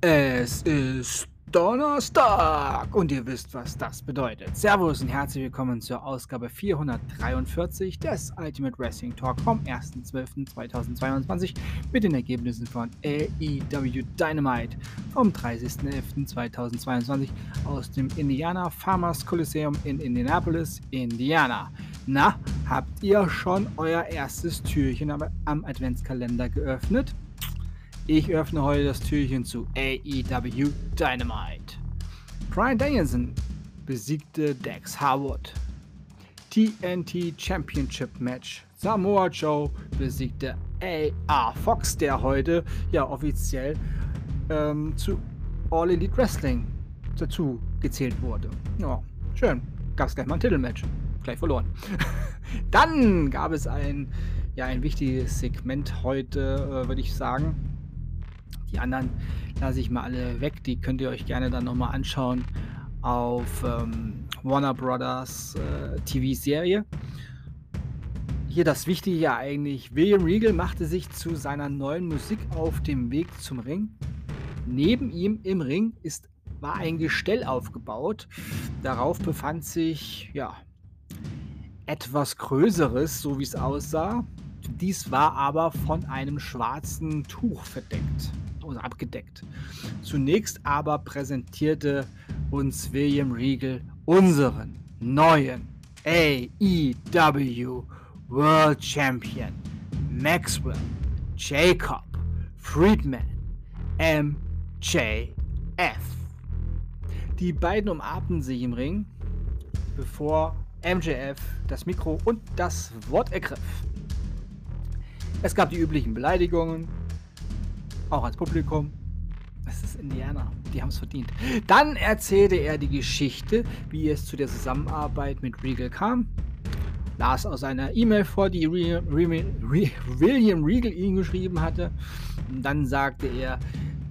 Es ist Donnerstag und ihr wisst, was das bedeutet. Servus und herzlich willkommen zur Ausgabe 443 des Ultimate Wrestling Talk vom 1.12.2022 mit den Ergebnissen von AEW Dynamite vom 30.11.2022 aus dem Indiana Farmers Coliseum in Indianapolis, Indiana. Na, habt ihr schon euer erstes Türchen am Adventskalender geöffnet? Ich öffne heute das Türchen zu AEW Dynamite. Brian Danielson besiegte Dex Harwood. TNT Championship Match. Samoa Joe besiegte AR Fox, der heute ja offiziell ähm, zu All Elite Wrestling dazu gezählt wurde. Ja, schön. Gab es gleich mal ein Titelmatch. Gleich verloren. Dann gab es ein, ja, ein wichtiges Segment heute, äh, würde ich sagen die anderen lasse ich mal alle weg. Die könnt ihr euch gerne dann nochmal anschauen auf ähm, Warner Brothers äh, TV-Serie. Hier das Wichtige ja eigentlich. William Regal machte sich zu seiner neuen Musik auf dem Weg zum Ring. Neben ihm im Ring ist, war ein Gestell aufgebaut. Darauf befand sich ja etwas Größeres, so wie es aussah. Dies war aber von einem schwarzen Tuch verdeckt oder abgedeckt. Zunächst aber präsentierte uns William Regal unseren neuen AEW World Champion Maxwell Jacob Friedman MJF. Die beiden umarmten sich im Ring, bevor MJF das Mikro und das Wort ergriff. Es gab die üblichen Beleidigungen, auch als Publikum. Das ist Indiana. Die haben es verdient. Dann erzählte er die Geschichte, wie es zu der Zusammenarbeit mit Regal kam. Las aus einer E-Mail vor, die Re Re Re William Regal ihm geschrieben hatte. Und dann sagte er,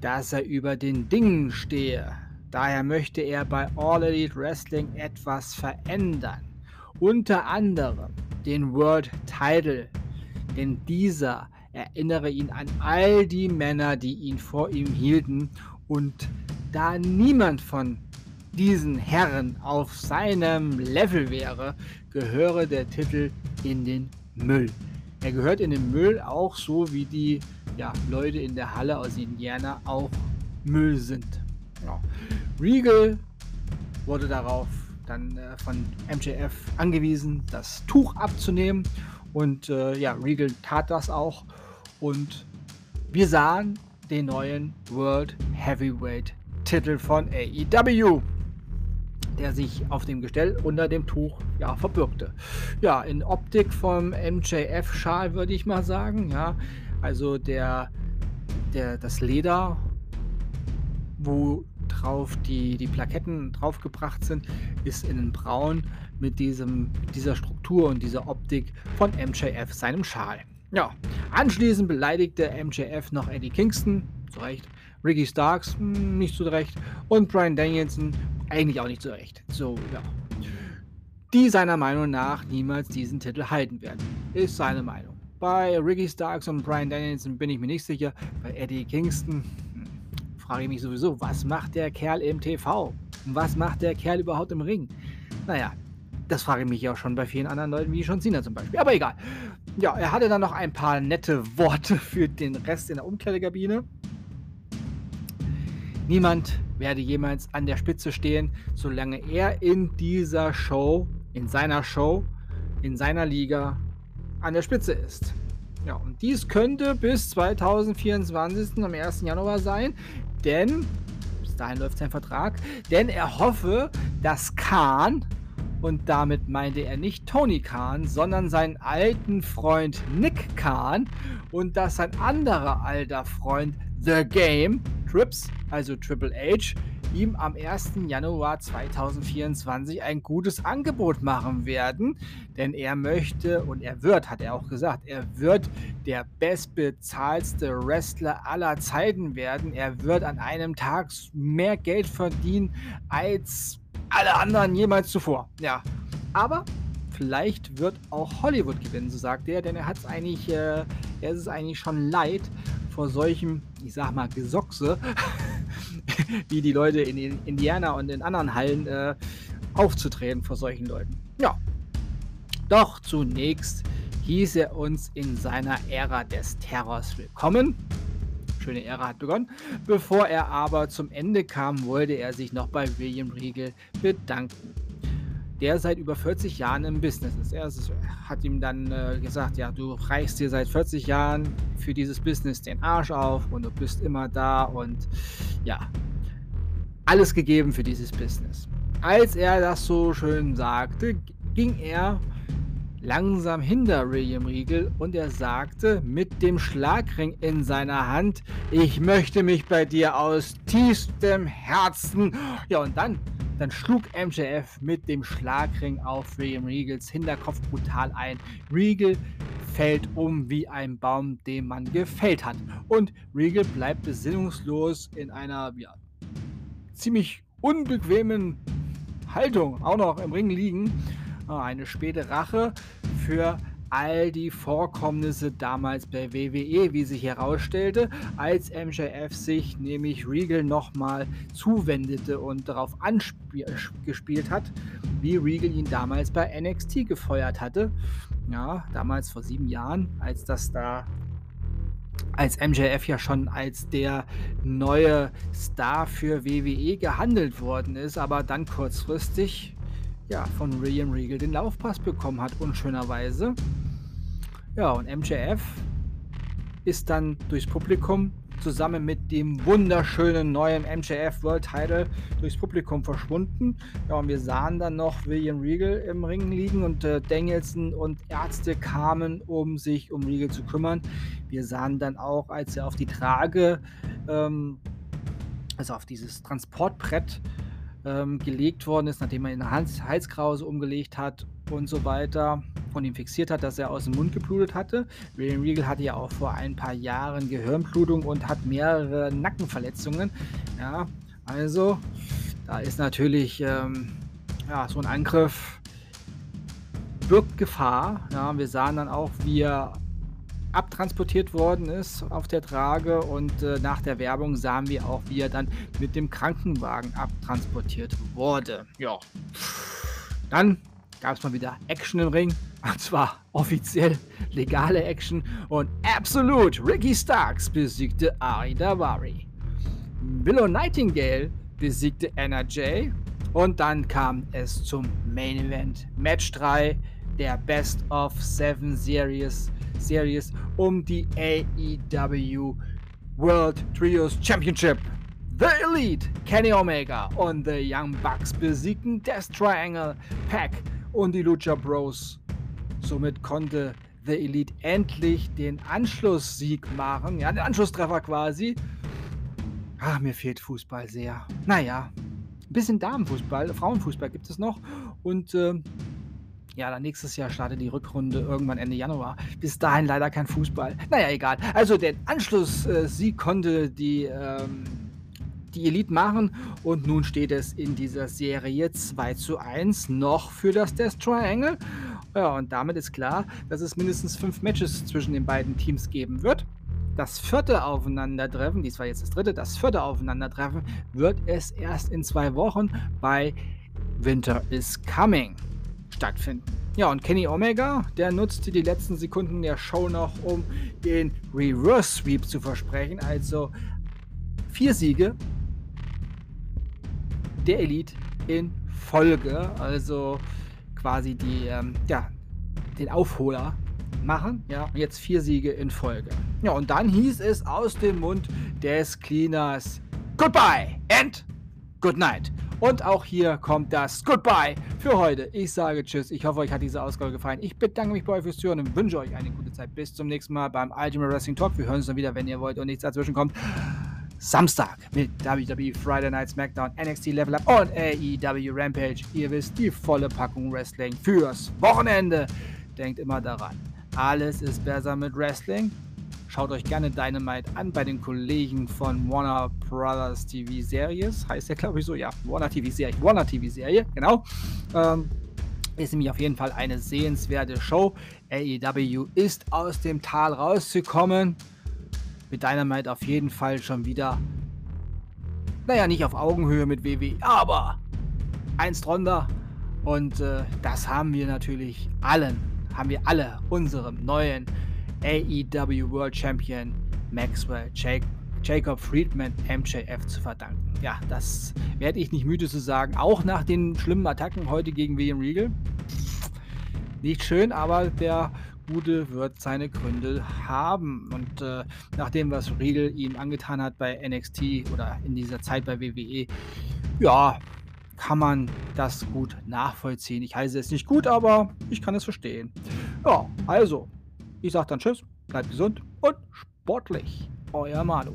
dass er über den Dingen stehe. Daher möchte er bei All Elite Wrestling etwas verändern. Unter anderem den World Title. Denn dieser erinnere ihn an all die Männer, die ihn vor ihm hielten. Und da niemand von diesen Herren auf seinem Level wäre, gehöre der Titel in den Müll. Er gehört in den Müll auch so wie die ja, Leute in der Halle aus Indiana auch Müll sind. Ja. Regal wurde darauf dann äh, von MJF angewiesen, das Tuch abzunehmen. Und äh, ja, Regal tat das auch. Und wir sahen den neuen World Heavyweight Titel von AEW, der sich auf dem Gestell unter dem Tuch ja, verbürgte. Ja, in Optik vom MJF-Schal würde ich mal sagen. Ja, also der, der, das Leder, wo drauf die, die Plaketten draufgebracht sind, ist in Braun mit diesem, dieser Struktur und dieser Optik von MJF, seinem Schal. Ja, anschließend beleidigte MJF noch Eddie Kingston, zu Recht, Ricky Starks, hm, nicht zu Recht, und Brian Danielson, eigentlich auch nicht zu Recht. So, ja. Die seiner Meinung nach niemals diesen Titel halten werden. Ist seine Meinung. Bei Ricky Starks und Brian Danielson bin ich mir nicht sicher. Bei Eddie Kingston hm, frage ich mich sowieso, was macht der Kerl im TV? Was macht der Kerl überhaupt im Ring? Naja, das frage ich mich auch schon bei vielen anderen Leuten, wie John Cena zum Beispiel. Aber egal. Ja, er hatte dann noch ein paar nette Worte für den Rest in der Umkleidekabine. Niemand werde jemals an der Spitze stehen, solange er in dieser Show, in seiner Show, in seiner Liga an der Spitze ist. Ja, und dies könnte bis 2024 am 1. Januar sein, denn bis dahin läuft sein Vertrag, denn er hoffe, dass Khan und damit meinte er nicht Tony Khan, sondern seinen alten Freund Nick Khan und dass sein anderer alter Freund The Game, Trips, also Triple H, ihm am 1. Januar 2024 ein gutes Angebot machen werden, denn er möchte und er wird, hat er auch gesagt, er wird der bestbezahlste Wrestler aller Zeiten werden. Er wird an einem Tag mehr Geld verdienen als alle anderen jemals zuvor. Ja. Aber vielleicht wird auch Hollywood gewinnen, so sagt er, denn er hat es eigentlich, äh, er ist eigentlich schon leid vor solchem, ich sag mal, Gesochse wie die Leute in Indiana und in anderen Hallen äh, aufzutreten vor solchen Leuten. Ja. Doch zunächst hieß er uns in seiner Ära des Terrors willkommen. Schöne Ära hat begonnen. Bevor er aber zum Ende kam, wollte er sich noch bei William Riegel bedanken der seit über 40 Jahren im Business ist. Er hat ihm dann äh, gesagt, ja, du reichst dir seit 40 Jahren für dieses Business den Arsch auf und du bist immer da und ja, alles gegeben für dieses Business. Als er das so schön sagte, ging er langsam hinter William Riegel und er sagte mit dem Schlagring in seiner Hand, ich möchte mich bei dir aus tiefstem Herzen. Ja, und dann dann schlug MJF mit dem Schlagring auf William Regals Hinterkopf brutal ein. Regal fällt um wie ein Baum, den man gefällt hat. Und Regal bleibt besinnungslos in einer ja, ziemlich unbequemen Haltung auch noch im Ring liegen. Eine späte Rache für all die Vorkommnisse damals bei WWE, wie sich herausstellte, als MJF sich nämlich Regal nochmal zuwendete und darauf angespielt hat, wie Regal ihn damals bei NXT gefeuert hatte. Ja, damals vor sieben Jahren, als das da als MJF ja schon als der neue Star für WWE gehandelt worden ist, aber dann kurzfristig ja, von William Regal den Laufpass bekommen hat, unschönerweise. Ja, und MJF ist dann durchs Publikum zusammen mit dem wunderschönen neuen MJF World Title durchs Publikum verschwunden. Ja, und wir sahen dann noch William Regal im Ring liegen und äh, Danielson und Ärzte kamen, um sich um Regal zu kümmern. Wir sahen dann auch, als er auf die Trage, ähm, also auf dieses Transportbrett ähm, gelegt worden ist, nachdem er eine Hals Halskrause umgelegt hat und so weiter von ihm fixiert hat, dass er aus dem Mund geblutet hatte. William Regal hatte ja auch vor ein paar Jahren Gehirnblutung und hat mehrere Nackenverletzungen. Ja, also da ist natürlich ähm, ja, so ein Angriff birgt Gefahr. Ja, wir sahen dann auch, wie er abtransportiert worden ist auf der Trage und äh, nach der Werbung sahen wir auch, wie er dann mit dem Krankenwagen abtransportiert wurde. Ja. Dann gab es mal wieder Action im Ring. Und zwar offiziell legale Action. Und absolut Ricky Starks besiegte Ari Davari. Willow Nightingale besiegte NRJ. Und dann kam es zum Main Event. Match 3 der Best of Seven Series, Series um die AEW World Trios Championship. The Elite, Kenny Omega und The Young Bucks besiegten Death Triangle, Pack und die Lucha Bros. Somit konnte The Elite endlich den Anschlusssieg machen, ja, den Anschlusstreffer quasi. Ach, mir fehlt Fußball sehr. Naja, ein bisschen Damenfußball, Frauenfußball gibt es noch. Und äh, ja, dann nächstes Jahr startet die Rückrunde irgendwann Ende Januar. Bis dahin leider kein Fußball. Naja, egal. Also den Anschlusssieg konnte die ähm, die Elite machen. Und nun steht es in dieser Serie 2 zu 1 noch für das Death Triangle. Ja, und damit ist klar, dass es mindestens fünf Matches zwischen den beiden Teams geben wird. Das vierte Aufeinandertreffen, dies war jetzt das dritte, das vierte Aufeinandertreffen wird es erst in zwei Wochen bei Winter is Coming stattfinden. Ja, und Kenny Omega, der nutzte die letzten Sekunden der Show noch, um den Reverse Sweep zu versprechen. Also vier Siege der Elite in Folge, also quasi die, ähm, ja, den Aufholer machen. Ja, jetzt vier Siege in Folge. Ja, und dann hieß es aus dem Mund des Cleaners Goodbye and Good Night. Und auch hier kommt das Goodbye für heute. Ich sage Tschüss. Ich hoffe, euch hat diese Ausgabe gefallen. Ich bedanke mich bei euch fürs Zuhören und wünsche euch eine gute Zeit. Bis zum nächsten Mal beim Ultimate Wrestling Talk. Wir hören uns dann wieder, wenn ihr wollt und nichts dazwischen kommt. Samstag mit WWE Friday Night SmackDown, NXT Level Up und AEW Rampage. Ihr wisst, die volle Packung Wrestling fürs Wochenende. Denkt immer daran, alles ist besser mit Wrestling. Schaut euch gerne Dynamite an bei den Kollegen von Warner Brothers TV Series. Heißt der, glaube ich, so? Ja, Warner TV Serie. Warner TV Serie, genau. Ähm, ist nämlich auf jeden Fall eine sehenswerte Show. AEW ist aus dem Tal rauszukommen mit Dynamite auf jeden Fall schon wieder naja, nicht auf Augenhöhe mit WWE, aber eins drunter. Und äh, das haben wir natürlich allen, haben wir alle unserem neuen AEW World Champion Maxwell Jacob, Jacob Friedman MJF zu verdanken. Ja, das werde ich nicht müde zu sagen. Auch nach den schlimmen Attacken heute gegen William Regal. Nicht schön, aber der Gute wird seine Gründe haben. Und äh, nach dem, was Regal ihm angetan hat bei NXT oder in dieser Zeit bei WWE, ja, kann man das gut nachvollziehen. Ich heiße es nicht gut, aber ich kann es verstehen. Ja, also, ich sage dann Tschüss, bleibt gesund und sportlich. Euer Manu.